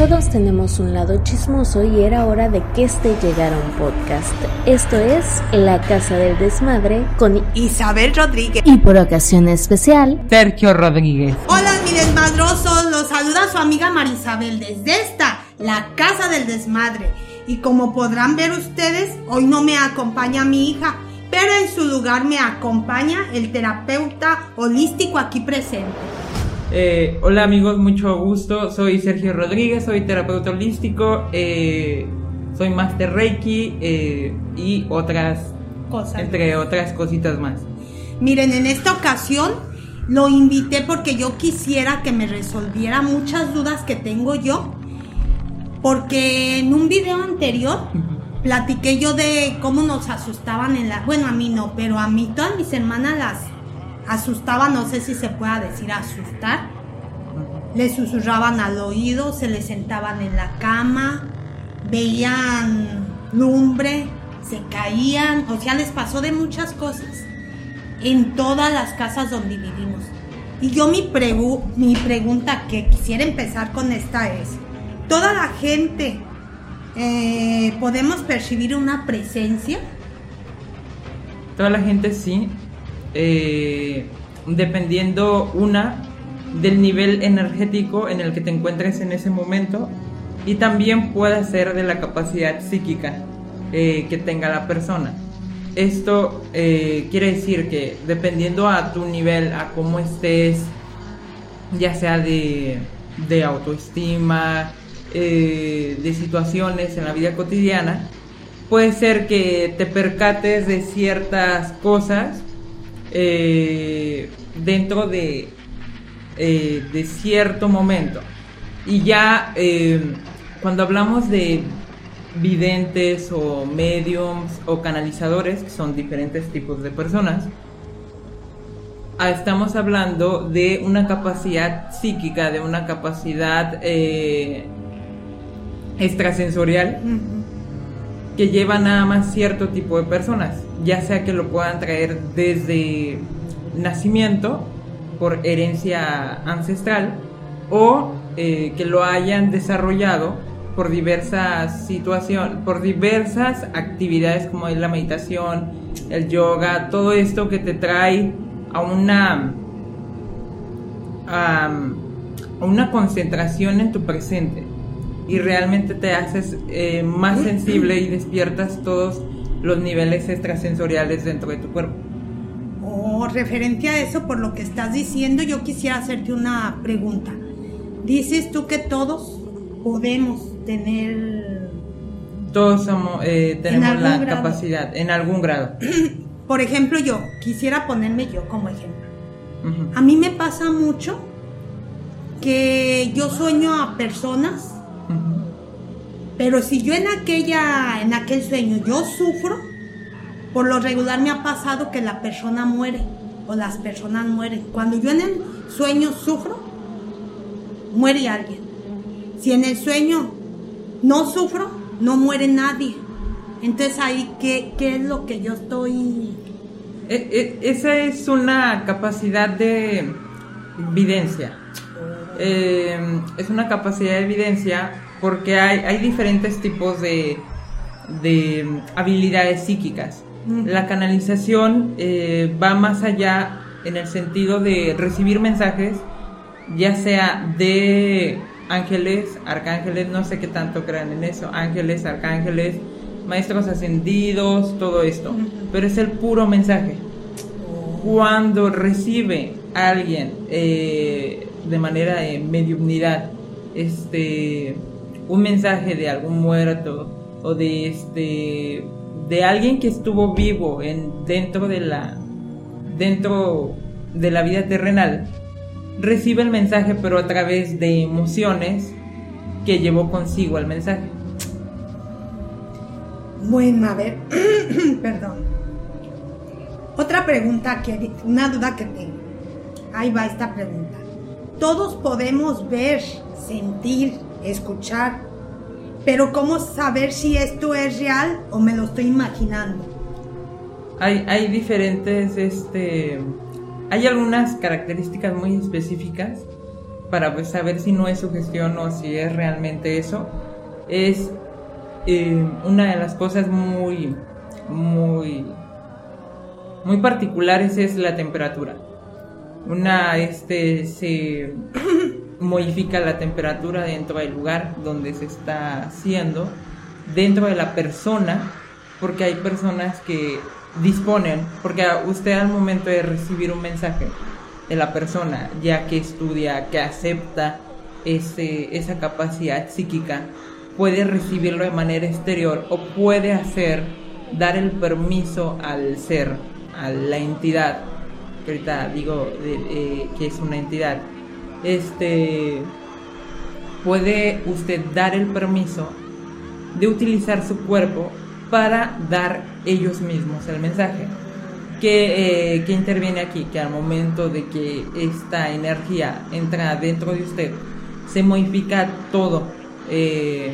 Todos tenemos un lado chismoso y era hora de que este llegara un podcast. Esto es La Casa del Desmadre con Isabel Rodríguez. Y por ocasión especial, Sergio Rodríguez. Hola, mi desmadrosos. Los saluda su amiga Marisabel desde esta, La Casa del Desmadre. Y como podrán ver ustedes, hoy no me acompaña mi hija, pero en su lugar me acompaña el terapeuta holístico aquí presente. Eh, hola amigos, mucho gusto. Soy Sergio Rodríguez, soy terapeuta holístico, eh, soy Master Reiki eh, y otras Cosas. entre otras cositas más. Miren, en esta ocasión lo invité porque yo quisiera que me resolviera muchas dudas que tengo yo. Porque en un video anterior platiqué yo de cómo nos asustaban en la... Bueno, a mí no, pero a mí todas mis hermanas las asustaban, no sé si se pueda decir asustar. Les susurraban al oído, se les sentaban en la cama, veían lumbre, se caían, o sea, les pasó de muchas cosas en todas las casas donde vivimos. Y yo mi, pregu- mi pregunta que quisiera empezar con esta es, ¿toda la gente eh, podemos percibir una presencia? Toda la gente sí, eh, dependiendo una del nivel energético en el que te encuentres en ese momento y también puede ser de la capacidad psíquica eh, que tenga la persona. Esto eh, quiere decir que dependiendo a tu nivel, a cómo estés, ya sea de, de autoestima, eh, de situaciones en la vida cotidiana, puede ser que te percates de ciertas cosas eh, dentro de, eh, de cierto momento. Y ya eh, cuando hablamos de videntes o mediums o canalizadores, que son diferentes tipos de personas, ah, estamos hablando de una capacidad psíquica, de una capacidad extrasensorial que lleva nada más cierto tipo de personas, ya sea que lo puedan traer desde nacimiento por herencia ancestral o eh, que lo hayan desarrollado por diversas situaciones, por diversas actividades como es la meditación, el yoga, todo esto que te trae a una a, una concentración en tu presente. Y realmente te haces eh, más sensible y despiertas todos los niveles extrasensoriales dentro de tu cuerpo. O referente a eso, por lo que estás diciendo, yo quisiera hacerte una pregunta. Dices tú que todos podemos tener, Todos somos, eh, tenemos la grado. capacidad, en algún grado. por ejemplo, yo, quisiera ponerme yo como ejemplo. A mí me pasa mucho que yo sueño a personas. Pero si yo en aquella, en aquel sueño yo sufro, por lo regular me ha pasado que la persona muere o las personas mueren. Cuando yo en el sueño sufro, muere alguien. Si en el sueño no sufro, no muere nadie. Entonces ahí, ¿qué, qué es lo que yo estoy... E- e- esa es una capacidad de evidencia. Eh, es una capacidad de evidencia porque hay, hay diferentes tipos de, de habilidades psíquicas. La canalización eh, va más allá en el sentido de recibir mensajes, ya sea de ángeles, arcángeles, no sé qué tanto crean en eso, ángeles, arcángeles, maestros ascendidos, todo esto, pero es el puro mensaje. Cuando recibe alguien eh, de manera de mediumnidad este un mensaje de algún muerto o de este de alguien que estuvo vivo en dentro de la dentro de la vida terrenal recibe el mensaje pero a través de emociones que llevó consigo el mensaje Bueno, a ver, perdón. Otra pregunta, que, una duda que tengo. Ahí va esta pregunta. Todos podemos ver, sentir, escuchar, pero ¿cómo saber si esto es real o me lo estoy imaginando? hay, hay diferentes, este, hay algunas características muy específicas para pues, saber si no es sugestión o si es realmente eso, es eh, una de las cosas muy, muy, muy particulares es la temperatura. Una, este, se modifica la temperatura dentro del lugar donde se está haciendo, dentro de la persona, porque hay personas que disponen, porque usted al momento de recibir un mensaje de la persona, ya que estudia, que acepta ese, esa capacidad psíquica, puede recibirlo de manera exterior o puede hacer, dar el permiso al ser, a la entidad, que ahorita digo que es una entidad, este, puede usted dar el permiso de utilizar su cuerpo para dar ellos mismos el mensaje. Que, eh, interviene aquí, que al momento de que esta energía entra dentro de usted, se modifica todo, eh,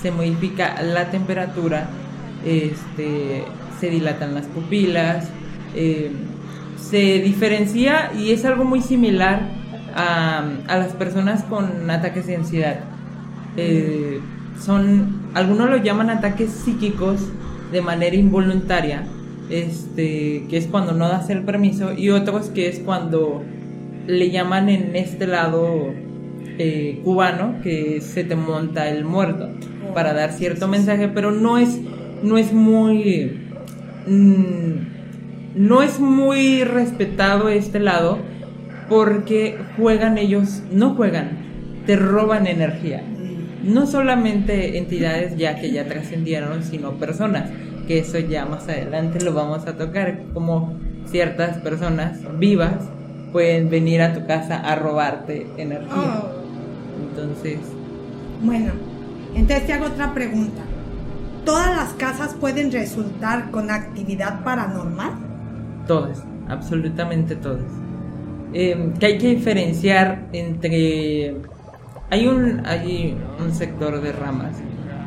se modifica la temperatura, este, se dilatan las pupilas, eh, se diferencia y es algo muy similar a, las personas con ataques de ansiedad. son, algunos lo llaman ataques psíquicos de manera involuntaria, este, que es cuando no das el permiso, y otros que es cuando le llaman en este lado eh, cubano que se te monta el muerto para dar cierto mensaje, pero no es, no es muy, mm, no es muy respetado este lado porque juegan ellos, no juegan, te roban energía no solamente entidades ya que ya trascendieron, sino personas, que eso ya más adelante lo vamos a tocar, como ciertas personas vivas pueden venir a tu casa a robarte energía. Oh. Entonces... Bueno, entonces te hago otra pregunta. ¿Todas las casas pueden resultar con actividad paranormal? Todas, absolutamente todas. Eh, que hay que diferenciar entre hay un, hay un sector de ramas,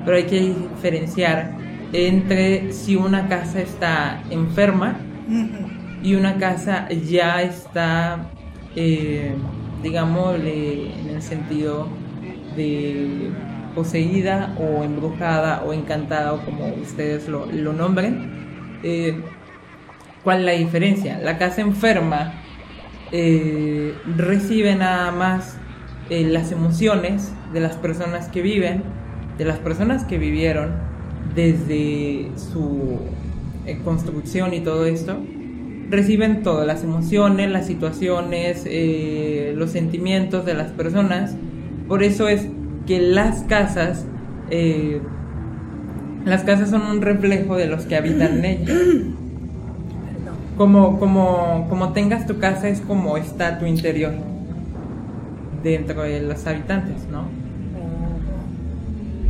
pero hay que diferenciar entre si una casa está enferma y una casa ya está, eh, digamos, en el sentido de poseída o embrujada o encantada o como ustedes lo, lo nombren. Eh, ¿Cuál es la diferencia? La casa enferma eh, recibe nada más eh, las emociones de las personas que viven, de las personas que vivieron desde su eh, construcción y todo esto, reciben todas las emociones, las situaciones, eh, los sentimientos de las personas. Por eso es que las casas, las casas son un reflejo de los que habitan en ellas. Como, como, como tengas tu casa es como está tu interior dentro de los habitantes, ¿no?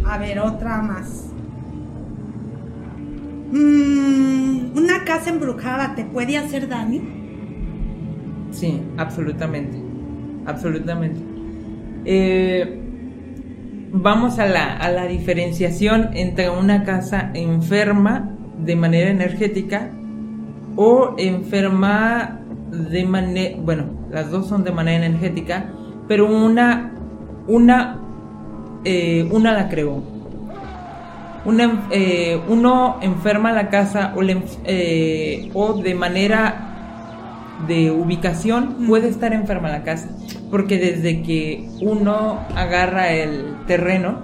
A ver, otra más. Mm, ¿Una casa embrujada te puede hacer daño? Sí, absolutamente. Absolutamente. Eh, vamos a la, a la diferenciación entre una casa enferma de manera energética o enferma de manera, bueno, las dos son de manera energética, pero una, una, eh, una la creó. Una, eh, uno enferma la casa o, eh, o de manera de ubicación puede estar enferma la casa, porque desde que uno agarra el terreno,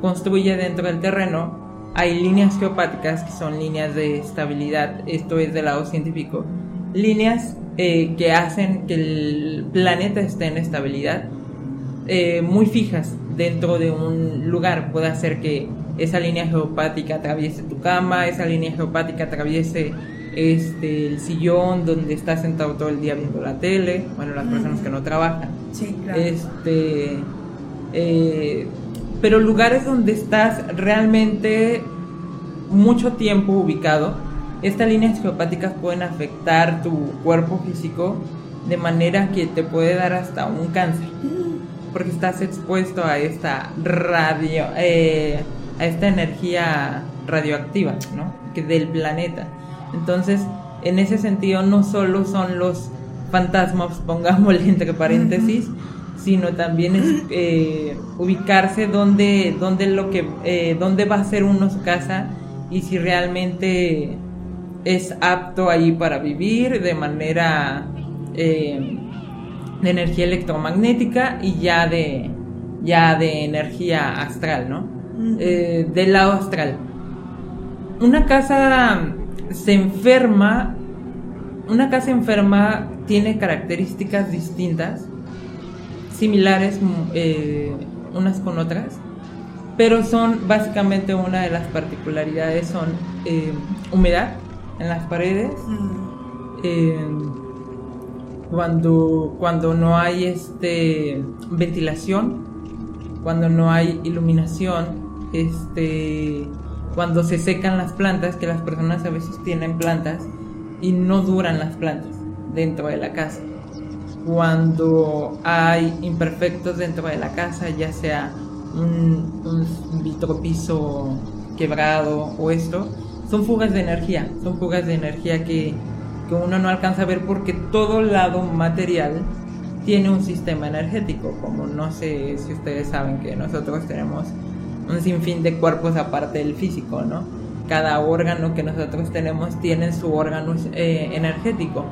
construye dentro del terreno, hay líneas geopáticas que son líneas de estabilidad, esto es del lado científico, líneas eh, que hacen que el planeta esté en estabilidad eh, muy fijas dentro de un lugar. Puede hacer que esa línea geopática atraviese tu cama, esa línea geopática atraviese este, el sillón donde estás sentado todo el día viendo la tele, bueno, las personas que no trabajan. Sí, claro. Este, eh, pero lugares donde estás realmente mucho tiempo ubicado, estas líneas geopáticas pueden afectar tu cuerpo físico de manera que te puede dar hasta un cáncer. Porque estás expuesto a esta radio, eh, a esta energía radioactiva, ¿no? Que del planeta. Entonces, en ese sentido, no solo son los fantasmas, pongámosle entre paréntesis, sino también es eh, ubicarse donde, donde, lo que, eh, dónde va a ser uno su casa y si realmente es apto ahí para vivir de manera eh, de energía electromagnética y ya de, ya de energía astral, ¿no? del lado astral. Una casa se enferma, una casa enferma tiene características distintas similares mm, eh, unas con otras, pero son básicamente una de las particularidades son eh, humedad en las paredes, eh, cuando, cuando no hay este, ventilación, cuando no hay iluminación, este, cuando se secan las plantas, que las personas a veces tienen plantas y no duran las plantas dentro de la casa cuando hay imperfectos dentro de la casa, ya sea un, un vitropiso quebrado o esto, son fugas de energía, son fugas de energía que, que uno no alcanza a ver porque todo lado material tiene un sistema energético, como no sé si ustedes saben que nosotros tenemos un sinfín de cuerpos aparte del físico, ¿no? Cada órgano que nosotros tenemos tiene su órgano eh, energético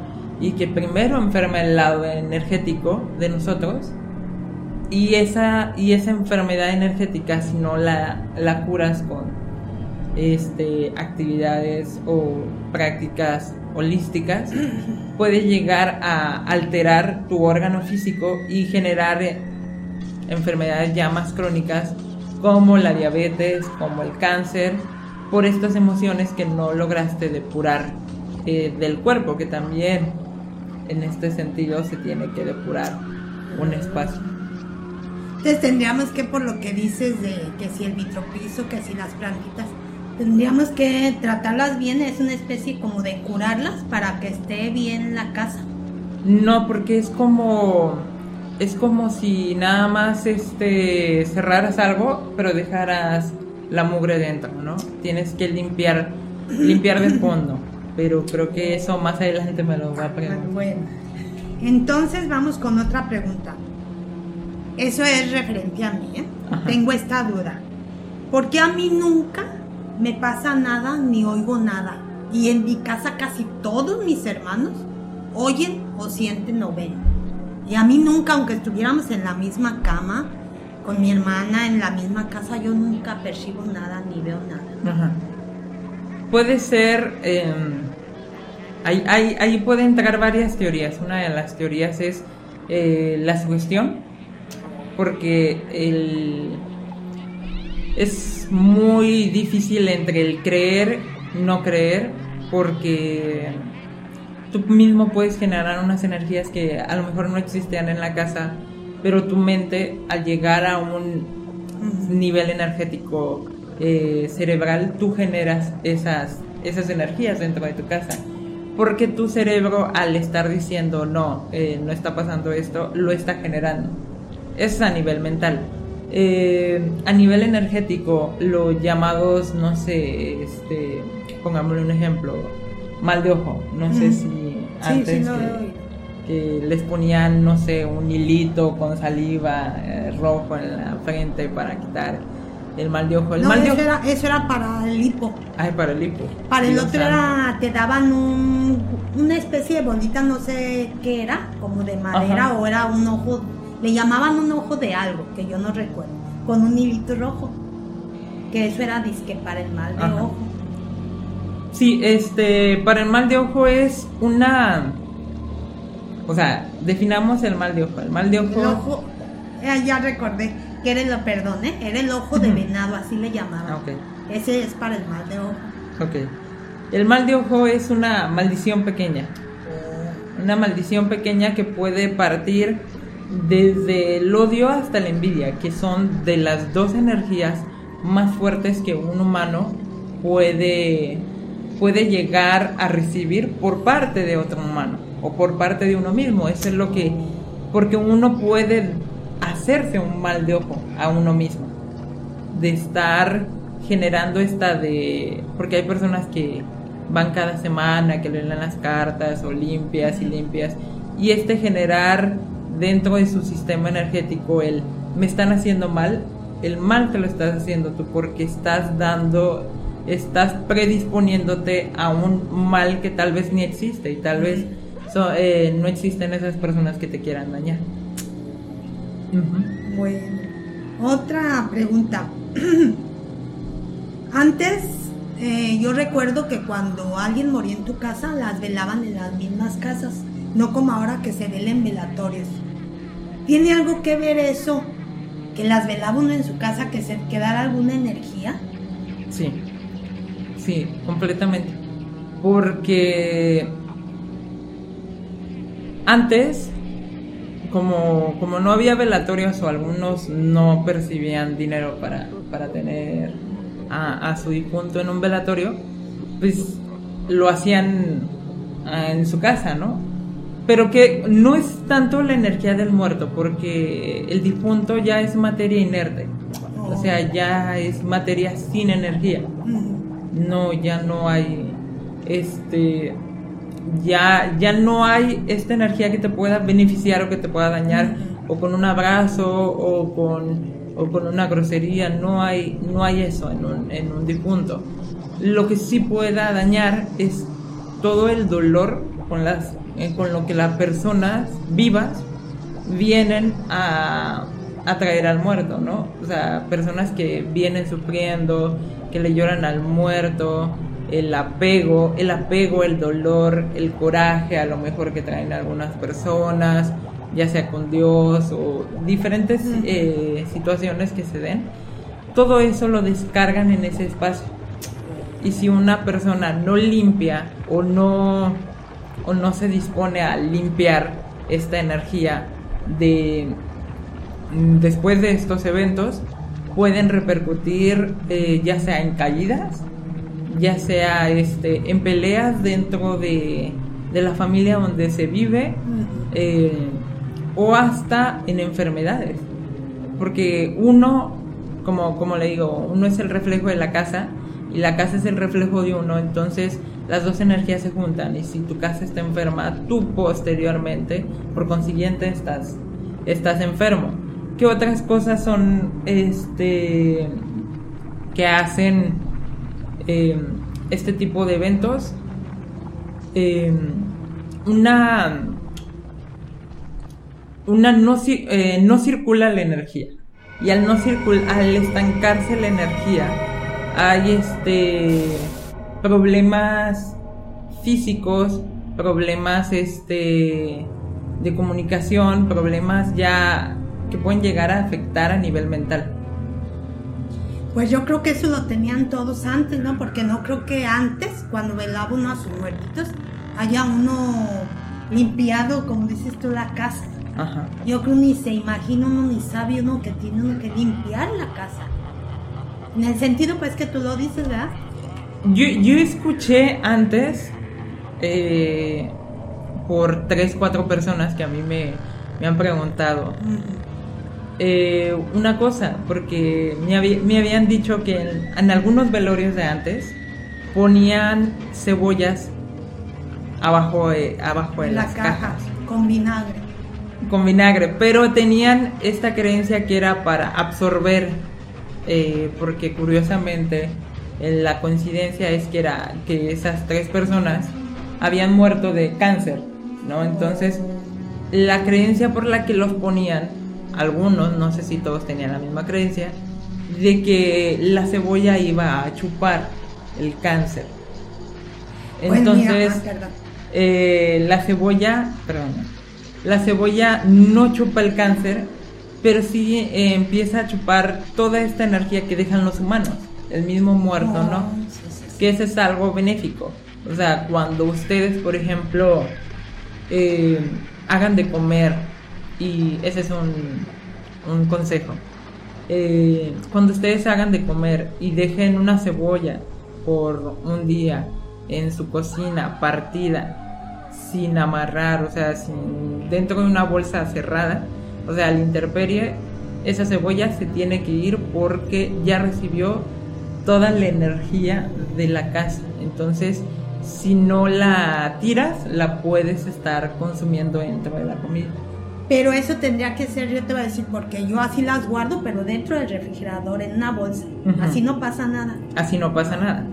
y que primero enferma el lado energético de nosotros y esa, y esa enfermedad energética si no la, la curas con este, actividades o prácticas holísticas puede llegar a alterar tu órgano físico y generar enfermedades ya más crónicas como la diabetes, como el cáncer, por estas emociones que no lograste depurar eh, del cuerpo, que también en este sentido se tiene que depurar un espacio. Entonces tendríamos que, por lo que dices de que si el vitropiso, que si las plantitas, tendríamos que tratarlas bien, es una especie como de curarlas para que esté bien la casa. No, porque es como es como si nada más este cerraras algo, pero dejaras la mugre dentro, ¿no? Tienes que limpiar limpiar de fondo pero creo que eso más adelante me lo va a preguntar. Bueno, entonces vamos con otra pregunta. Eso es referente a mí, ¿eh? Tengo esta duda. ¿Por qué a mí nunca me pasa nada ni oigo nada? Y en mi casa casi todos mis hermanos oyen o sienten o ven. Y a mí nunca, aunque estuviéramos en la misma cama, con mi hermana en la misma casa, yo nunca percibo nada ni veo nada. Ajá puede ser, em, ahí, puede entrar varias teorías. Una de las teorías es eh, la sugestión, porque es muy difícil entre el creer, no creer, porque tú mismo puedes generar unas energías que a lo mejor no existían en la casa, pero tu mente al llegar a un nivel energético eh, cerebral, tú generas esas, esas energías dentro de tu casa. Porque tu cerebro al estar diciendo no, eh, no está pasando esto, lo está generando. es a nivel mental. Eh, a nivel energético, los llamados, no sé, este, pongámosle un ejemplo, mal de ojo. No sé si antes que, les ponían, no sé, un hilito con saliva rojo en la frente para quitar el mal de ojo. El mal eso, de Era, eso era para el hipo. Ay, para el hipo. Para el otro era, te daban un, una especie de bolita, no sé qué era, como de madera o era un ojo, le llamaban un ojo de algo, que yo no recuerdo, con un hilito rojo. Que eso era disque para el mal de ojo. Sí, este, para el mal de ojo es una... O sea, definamos el mal de ojo. El mal de ojo... El ojo, eh, ya recordé que era el, perdón, ¿eh? era el ojo de venado, así le llamaban. Okay. Ese es para el mal de ojo. Ok. El mal de ojo es una maldición pequeña. Una maldición pequeña que puede partir desde el odio hasta la envidia, que son de las dos energías más fuertes que un humano puede, puede llegar a recibir por parte de otro humano o por parte de uno mismo. Eso es lo que, porque uno puede hacerse un mal de ojo a uno mismo, de estar generando esta de, porque hay personas que van cada semana, que leen las cartas o limpias y limpias, y este generar dentro de su sistema energético el me están haciendo mal, el mal que lo estás haciendo tú porque estás dando, estás predisponiéndote a un mal que tal vez ni existe y tal vez eh, no existen esas personas que te quieran dañar. Bueno, otra pregunta. Antes eh, yo recuerdo que cuando alguien moría en tu casa, las velaban en las mismas casas, no como ahora que se velen velatorios. ¿Tiene algo que ver eso? Que las velaba uno en su casa, que se quedara alguna energía. Sí, sí, completamente. Porque antes, como, como no había velatorios o algunos no percibían dinero para, para tener a, su difunto en un velatorio, pues lo hacían ah, en su casa, ¿no? Pero que no es tanto la energía del muerto, porque el difunto ya es materia inerte, o sea, ya es materia sin energía. No, ya no hay, este, ya, ya no hay esta energía que te pueda beneficiar o que te pueda dañar, o con un abrazo, o con o con una grosería, no hay, no hay eso en un, en un difunto. Lo que sí pueda dañar es todo el dolor con, las, eh, con lo que las personas vivas vienen a, a traer al muerto, ¿no? O sea, personas que vienen sufriendo, que le lloran al muerto, el apego, el apego, el dolor, el coraje a lo mejor que traen algunas personas, ya sea con Dios o diferentes eh, situaciones que se den, todo eso lo descargan en ese espacio. Y si una persona no limpia o no, o no se dispone a limpiar esta energía de después de estos eventos, pueden repercutir eh, ya sea en caídas, ya sea este, en peleas dentro de, de la familia donde se vive, o hasta en enfermedades. Porque uno, como, como le digo, uno es el reflejo de la casa y la casa es el reflejo de uno, entonces las dos energías se juntan y si tu casa está enferma, tú posteriormente, por consiguiente, estás, estás enfermo. ¿Qué otras cosas son este que hacen eh, este tipo de eventos? Eh, una una no, eh, no circula la energía. Y al no circular, al estancarse la energía, hay este problemas físicos, problemas este de comunicación, problemas ya que pueden llegar a afectar a nivel mental. Pues yo creo que eso lo tenían todos antes, ¿no? Porque no creo que antes, cuando velaba uno a sus muertitos, haya uno limpiado, como dices tú, la casa. Yo creo ni se imagina uno ni sabe uno que tiene uno que limpiar la casa. En el sentido pues que tú lo dices, ¿verdad? Yo, yo escuché antes eh, por tres, cuatro personas que a mí me, han preguntado eh, una cosa, porque me, me habían dicho que en, algunos velorios de antes ponían cebollas abajo de, abajo de las cajas. Con vinagre con vinagre, pero tenían esta creencia que era para absorber, eh, porque curiosamente eh, la coincidencia es que era que esas tres personas habían muerto de cáncer, ¿no? Entonces, la creencia por la que los ponían, algunos, no sé si todos tenían la misma creencia, de que la cebolla iba a chupar el cáncer. Pues Entonces, eh, la cebolla, perdón, la cebolla no chupa el cáncer, pero sí eh, empieza a chupar toda esta energía que dejan los humanos, el mismo muerto, ¿no? Que ese es algo benéfico. O sea, cuando ustedes, por ejemplo, eh, hagan de comer, y ese es un, un consejo, eh, cuando ustedes hagan de comer y dejen una cebolla por un día en su cocina partida sin amarrar, o sea, sin, dentro de una bolsa cerrada, o sea, al interperie, esa cebolla se tiene que ir porque ya recibió toda la energía de la casa. Entonces, si no la tiras, la puedes estar consumiendo dentro de la comida. Pero eso tendría que ser, yo te voy a decir, porque yo así las guardo, pero dentro del refrigerador, en una bolsa. Así no pasa nada. Así no pasa nada.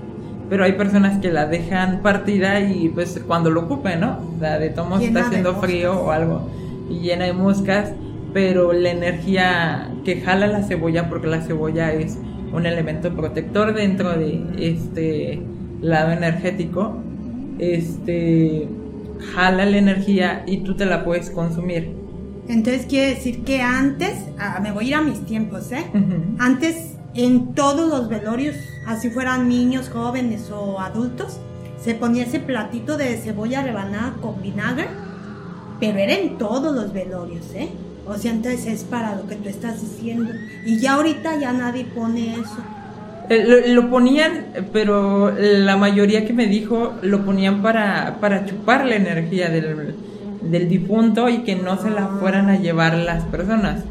Pero hay personas que la dejan partida y pues cuando lo ocupen, ¿no? La de tomo Llena está haciendo frío o algo y llena de moscas, pero la energía que jala la cebolla, porque la cebolla es un elemento protector dentro de este lado energético, este jala la energía y tú te la puedes consumir. Entonces quiere decir que antes, ah, me voy a ir a mis tiempos, ¿eh? Antes, en todos los velorios, así fueran niños, jóvenes o adultos, se ponía ese platito de cebolla rebanada con vinagre, pero era en todos los velorios, ¿eh? O sea, entonces es para lo que tú estás diciendo. Y ya ahorita ya nadie pone eso. Eh, Lo, lo ponían, pero la mayoría que me dijo lo ponían para, para chupar la energía del, del difunto y que no se la fueran a llevar las personas.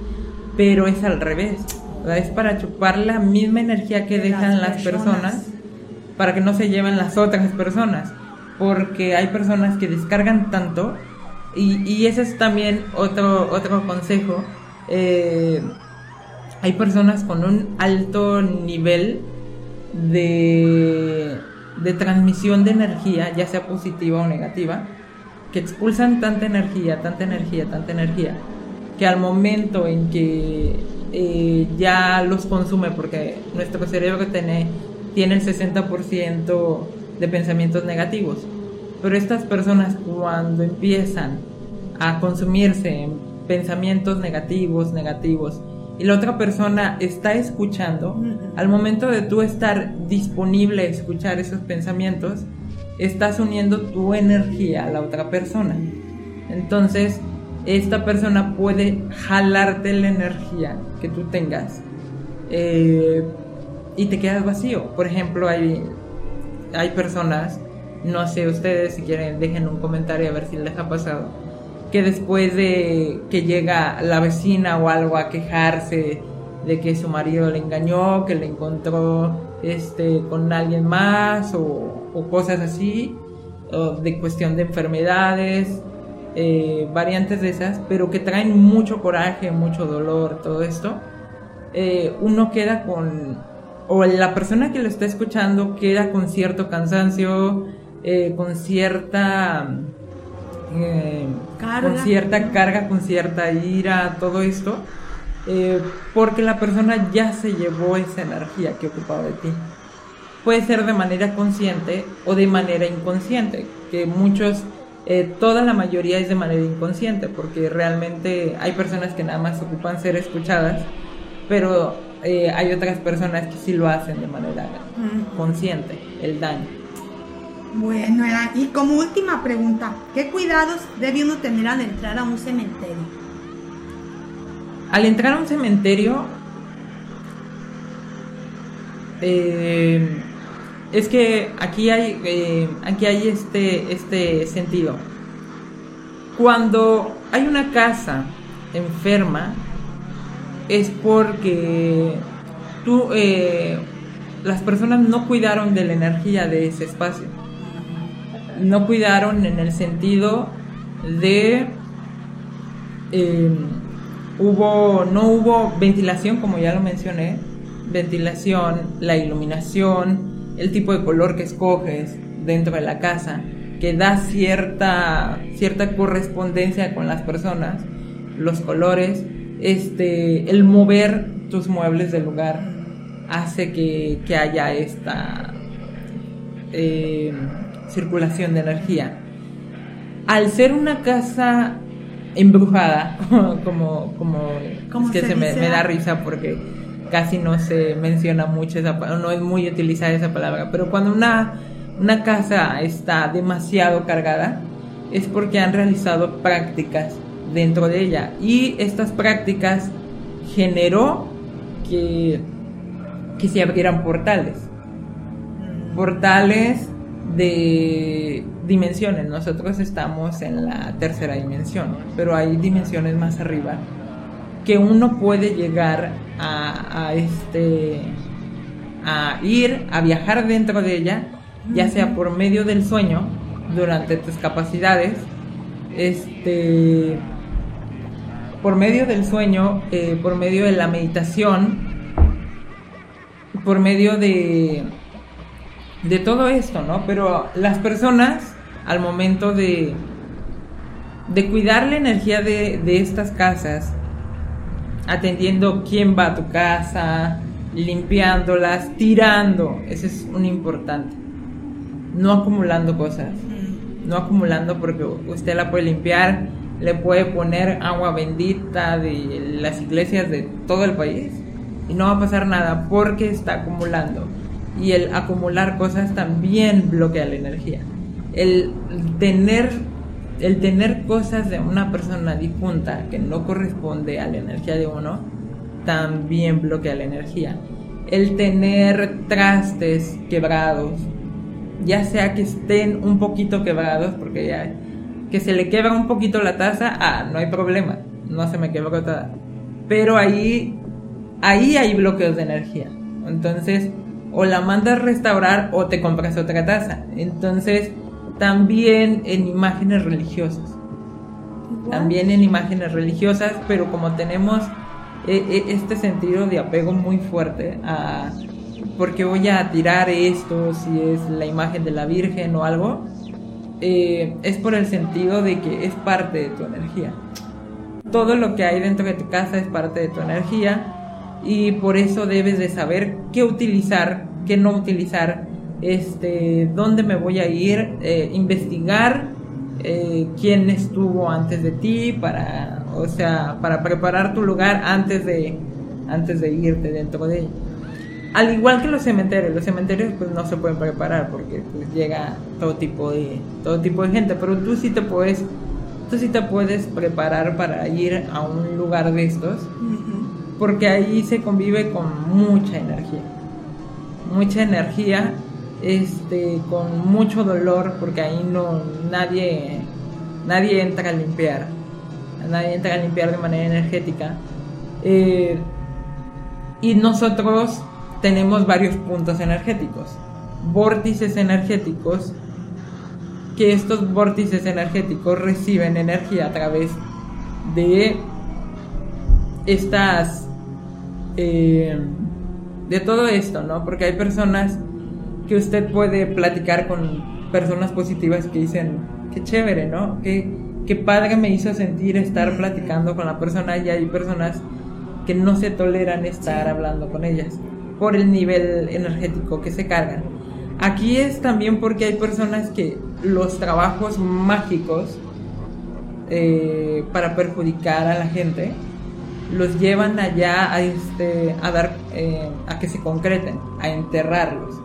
Pero es al revés. o sea, es para chupar la misma energía que De dejan las las personas. personas para que no se lleven las otras personas. Porque hay personas que descargan tanto y, y ese es también otro, otro consejo. eh, hay personas con un alto nivel de, de transmisión de energía, ya sea positiva o negativa, que expulsan tanta energía, tanta energía, tanta energía, que al momento en que eh, ya los consume, porque nuestro cerebro tiene, tiene el 60% de pensamientos negativos, pero estas personas cuando empiezan a consumirse en pensamientos negativos, negativos, y la otra persona está escuchando, al momento de tú estar disponible a escuchar esos pensamientos, estás uniendo tu energía a la otra persona. Entonces, esta persona puede jalarte la energía que tú tengas eh, y te quedas vacío. Por ejemplo, hay, hay personas, no sé ustedes si quieren, dejen un comentario a ver si les ha pasado, que después de que llega la vecina o algo a quejarse de que su marido le engañó, que le encontró este con alguien más o, o cosas así, o de cuestión de enfermedades, eh, variantes de esas, pero que traen mucho coraje, mucho dolor, todo esto, eh, uno queda con, o la persona que lo está escuchando queda con cierto cansancio, eh, con cierta, Carga. con cierta carga, con cierta ira, todo esto, porque la persona ya se llevó esa energía que ocupaba de ti. Puede ser de manera consciente o de manera inconsciente, que muchos, eh, toda la mayoría es de manera inconsciente, porque realmente hay personas que nada más ocupan ser escuchadas, pero eh, hay otras personas que sí lo hacen de manera consciente, el daño. Bueno, y como última pregunta, ¿qué cuidados debe uno tener al entrar a un cementerio? Al entrar a un cementerio, eh, es que aquí hay, eh, aquí hay este, este sentido. Cuando hay una casa enferma, es porque tú, eh, las personas no cuidaron de la energía de ese espacio. No cuidaron en el sentido de eh, hubo no hubo ventilación como ya lo mencioné ventilación la iluminación el tipo de color que escoges dentro de la casa que da cierta cierta correspondencia con las personas los colores este el mover tus muebles del lugar hace que, que haya esta eh, circulación de energía al ser una casa embrujada, como, como, Como es que se se, me, dice. me da risa porque casi no se menciona mucho esa no es muy utilizada esa palabra, pero cuando una, una casa está demasiado cargada es porque han realizado prácticas dentro de ella. Y estas prácticas generó que, que se abrieran portales. Portales de dimensiones. Nosotros estamos en la tercera dimensión, pero hay dimensiones más arriba que uno puede llegar a, a este a ir a viajar dentro de ella, ya sea por medio del sueño durante tus capacidades, este por medio del sueño, eh, por medio de la meditación, por medio de, de todo esto, ¿no? Pero las personas, al momento de, de cuidar la energía de, de estas casas, atendiendo quién va a tu casa, limpiándolas, tirando, ese es un importante. No acumulando cosas, no acumulando porque usted la puede limpiar, le puede poner agua bendita de las iglesias de todo el país y no va a pasar nada porque está acumulando. Y el acumular cosas también bloquea la energía. El tener, el tener cosas de una persona difunta que no corresponde a la energía de uno, también bloquea la energía. El tener trastes quebrados, ya sea que estén un poquito quebrados, porque ya que se le quebra un poquito la taza, ah, no hay problema, no se me quebró toda. Pero ahí, ahí hay bloqueos de energía. Entonces, o la mandas restaurar o te compras otra taza. Entonces, también en imágenes religiosas. También en imágenes religiosas, pero como tenemos eh, eh, este sentido de apego muy fuerte a porque voy a tirar esto si es la imagen de la Virgen o algo, eh, es por el sentido de que es parte de tu energía. Todo lo que hay dentro de tu casa es parte de tu energía y por eso debes de saber qué utilizar, qué no utilizar, este, dónde me voy a ir, eh, investigar eh, quién estuvo antes de ti para, o sea, para preparar tu lugar antes de, antes de irte dentro de él. Al igual que los cementerios, los cementerios pues no se pueden preparar porque pues llega todo tipo de todo tipo de gente, pero tú sí te puedes tú sí te puedes preparar para ir a un lugar de estos porque ahí se convive con mucha energía. Mucha energía este con mucho dolor porque ahí no nadie nadie entra a limpiar. Nadie entra a limpiar de manera energética. Eh, y nosotros tenemos varios puntos energéticos, vórtices energéticos, que estos vórtices energéticos reciben energía a través de estas, eh, de todo esto, ¿no? Porque hay personas que usted puede platicar con personas positivas que dicen, qué chévere, ¿no? Qué, qué padre me hizo sentir estar platicando con la persona y hay personas que no se toleran estar hablando con ellas por el nivel energético que se cargan. Aquí es también porque hay personas que los trabajos mágicos eh, para perjudicar a la gente los llevan allá a, este, a dar eh, a que se concreten, a enterrarlos,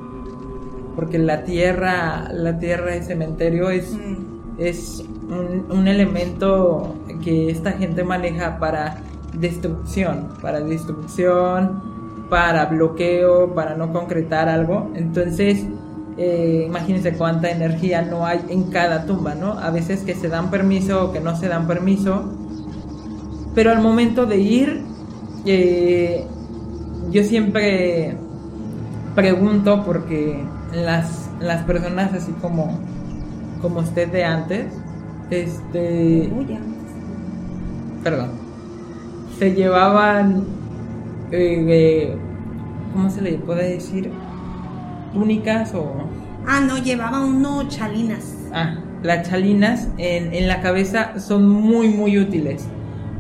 porque la tierra, la tierra de cementerio es, mm. es un, un elemento que esta gente maneja para destrucción, para destrucción, para bloqueo, para no concretar algo. Entonces, eh, imagínense cuánta energía no hay en cada tumba, ¿no? A veces que se dan permiso o que no se dan permiso. Pero al momento de ir, eh, yo siempre pregunto porque las, las personas así como, como usted de antes, este... Perdón. Se llevaban eh, ¿cómo se le puede decir? Túnicas o... Ah, no, llevaba unos chalinas. Ah, las chalinas en, en la cabeza son muy, muy útiles.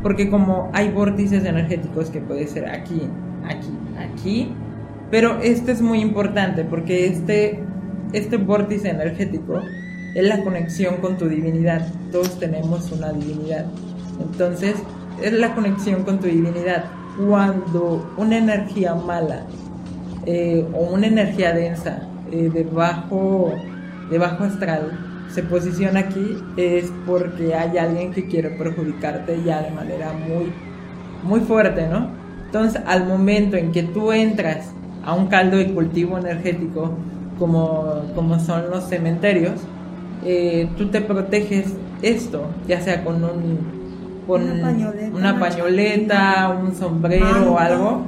Porque como hay vórtices energéticos que puede ser aquí, aquí, aquí. Pero este es muy importante porque este, este vórtice energético es la conexión con tu divinidad. Todos tenemos una divinidad. Entonces, es la conexión con tu divinidad cuando una energía mala eh, o una energía densa eh, de, bajo, astral se posiciona aquí es porque hay alguien que quiere perjudicarte ya de manera muy, muy fuerte, ¿no? Entonces, al momento en que tú entras a un caldo de cultivo energético, como, como son los cementerios, eh, tú te proteges esto, ya sea con un con una pañoleta, un sombrero o algo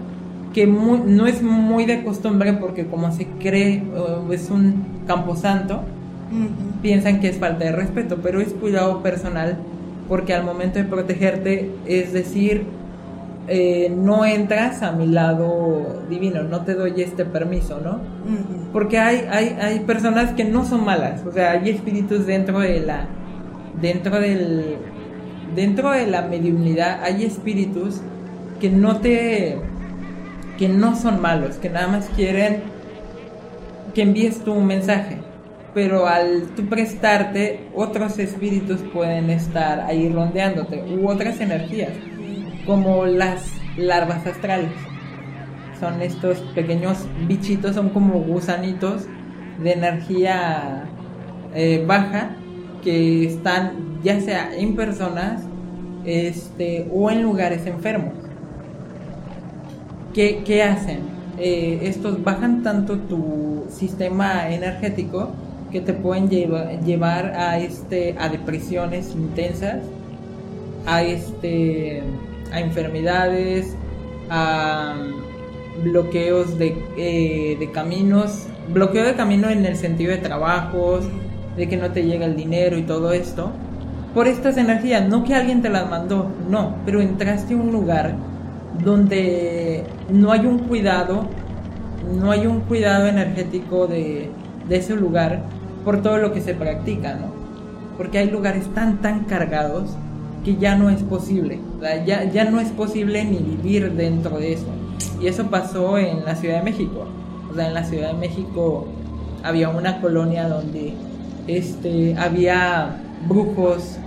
que no es muy de costumbre porque como se cree es un camposanto, piensan que es falta de respeto, pero es cuidado personal porque al momento de protegerte, es decir, eh, no entras a mi lado divino, no te doy este permiso, ¿no? Porque hay, hay, hay personas que no son malas, o sea, hay espíritus dentro de la, dentro del, dentro de la mediunidad, hay espíritus que no te, que no son malos, que nada más quieren que envíes tú un mensaje pero al tú prestarte, otros espíritus pueden estar ahí rondeándote, u otras energías, como las larvas astrales. Son estos pequeños bichitos, son como gusanitos de energía eh, baja que están ya sea en personas este, o en lugares enfermos. ¿Qué, qué hacen? Eh, estos bajan tanto tu sistema energético que te pueden llevar a este a depresiones intensas, a este a enfermedades, a bloqueos de, eh, de caminos, bloqueo de camino en el sentido de trabajos, de que no te llega el dinero y todo esto, por estas energías, no que alguien te las mandó, no, pero entraste a un lugar donde no hay un cuidado, no hay un cuidado energético de, de ese lugar por todo lo que se practica, ¿no? Porque hay lugares tan, tan cargados que ya no es posible, ya, ya no es posible ni vivir dentro de eso. Y eso pasó en la Ciudad de México. O sea, en la Ciudad de México había una colonia donde este, había brujos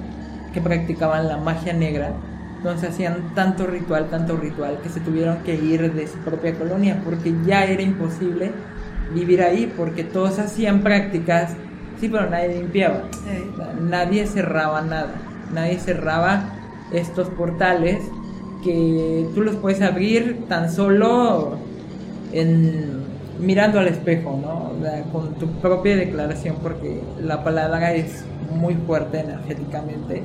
que practicaban la magia negra. Entonces hacían tanto ritual, tanto ritual, que se tuvieron que ir de su propia colonia porque ya era imposible vivir ahí, porque todos hacían prácticas Sí, pero nadie limpiaba. Nadie cerraba nada. Nadie cerraba estos portales que tú los puedes abrir tan solo mirando al espejo, ¿no? con tu propia declaración, porque la palabra es muy fuerte energéticamente.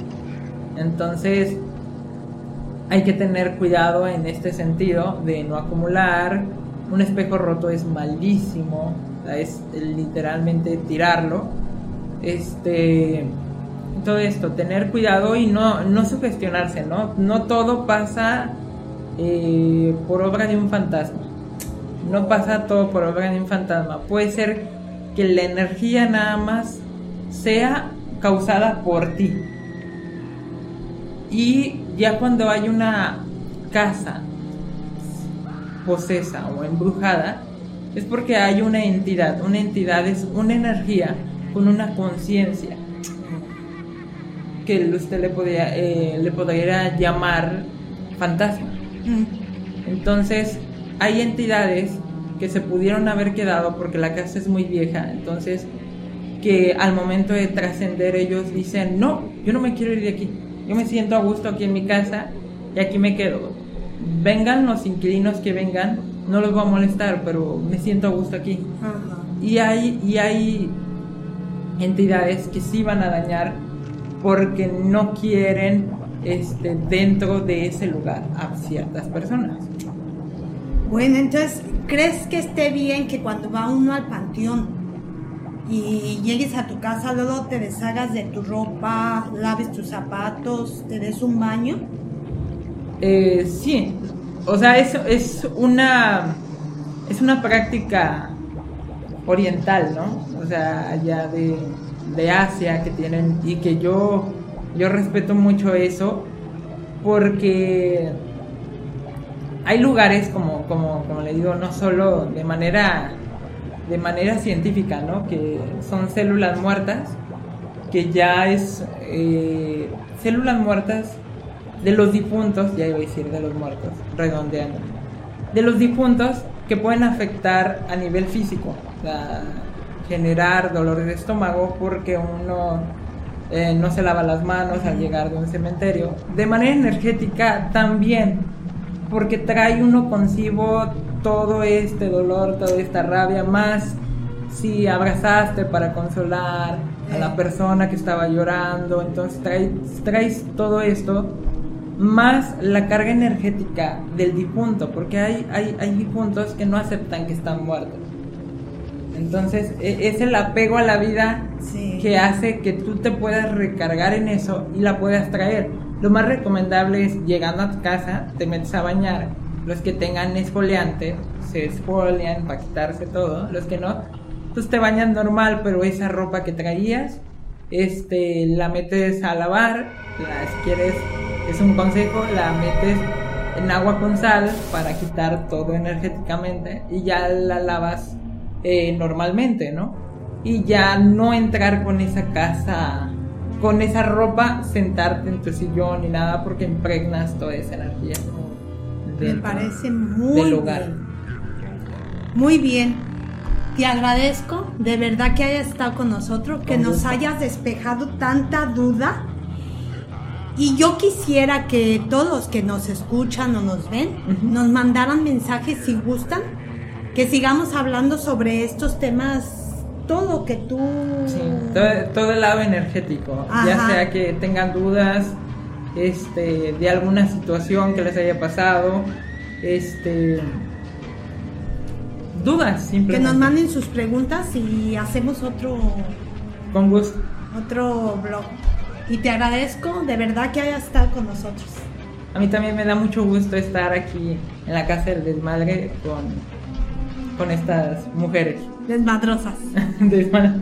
Entonces, hay que tener cuidado en este sentido de no acumular. Un espejo roto es malísimo, es literalmente tirarlo este, todo esto, tener cuidado y no, no sugestionarse, ¿no? No todo pasa eh, por obra de un fantasma. No pasa todo por obra de un fantasma. Puede ser que la energía nada más sea causada por ti. Y ya cuando hay una casa posesa o embrujada, es porque hay una entidad. Una entidad es una energía con una conciencia que usted le podría, eh, le podría llamar fantasma. Mm. Entonces, hay entidades que se pudieron haber quedado porque la casa es muy vieja, entonces que al momento de trascender ellos dicen, no, yo no me quiero ir de aquí, yo me siento a gusto aquí en mi casa y aquí me quedo. Vengan los inquilinos que vengan, no los voy a molestar, pero me siento a gusto aquí. Y hay, y hay entidades que sí van a dañar porque no quieren este, dentro de ese lugar a ciertas personas. Bueno, entonces, ¿crees que esté bien que cuando va uno al panteón y llegues a tu casa, luego te deshagas de tu ropa, laves tus zapatos, te des un baño? Eh, sí, o sea, eso es una, es una práctica oriental, ¿no? O sea, allá de, Asia que tienen y que yo, yo respeto mucho eso porque hay lugares como, como, como le digo, no solo de manera, de manera científica, ¿no? Que son células muertas, que ya es eh, células muertas de los difuntos, ya iba a decir de los muertos, redondeando, de los difuntos que pueden afectar a nivel físico generar dolores de estómago porque uno eh, no se lava las manos al llegar de un cementerio. De manera energética también, porque trae uno consigo todo este dolor, toda esta rabia, más si abrazaste para consolar a la persona que estaba llorando, entonces traes, traes todo esto, más la carga energética del difunto, porque hay, hay, hay difuntos que no aceptan que están muertos Entonces, e- es el apego a la vida Sí. que hace que tú te puedas recargar en eso y la puedas traer. Lo más recomendable es llegando a tu casa, te metes a bañar. Los que tengan esfoliante se esfolian para quitarse todo. Los que no, pues te bañan normal, pero esa ropa que traías, este, la metes a lavar. La, si quieres, es un consejo, la metes en agua con sal para quitar todo energéticamente y ya la lavas eh, normalmente, ¿no? Y ya no entrar con esa casa, con esa ropa, sentarte en tu sillón ni nada porque impregnas toda esa energía. Me parece muy del bien. Muy bien. Te agradezco de verdad que hayas estado con nosotros, que Con nos gusto. hayas despejado tanta duda. Y yo quisiera que todos que nos escuchan o nos ven nos mandaran mensajes si gustan, que sigamos hablando sobre estos temas, todo que tú... Sí, todo, todo el lado energético, ya sea que tengan dudas este, de alguna situación que les haya pasado, este, dudas Que simplemente. nos manden sus preguntas y hacemos otro Con gusto. otro blog. Y te agradezco de verdad que hayas estado con nosotros. A mí también me da mucho gusto estar aquí en la casa del desmadre con, con estas mujeres. Desmadrosas. Desmadre.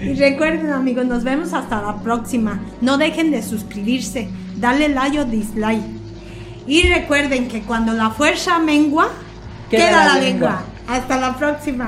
Y recuerden amigos, nos vemos hasta la próxima. No dejen de suscribirse, darle like o dislike. Y recuerden que cuando la fuerza mengua, queda, la lengua. Hasta la próxima.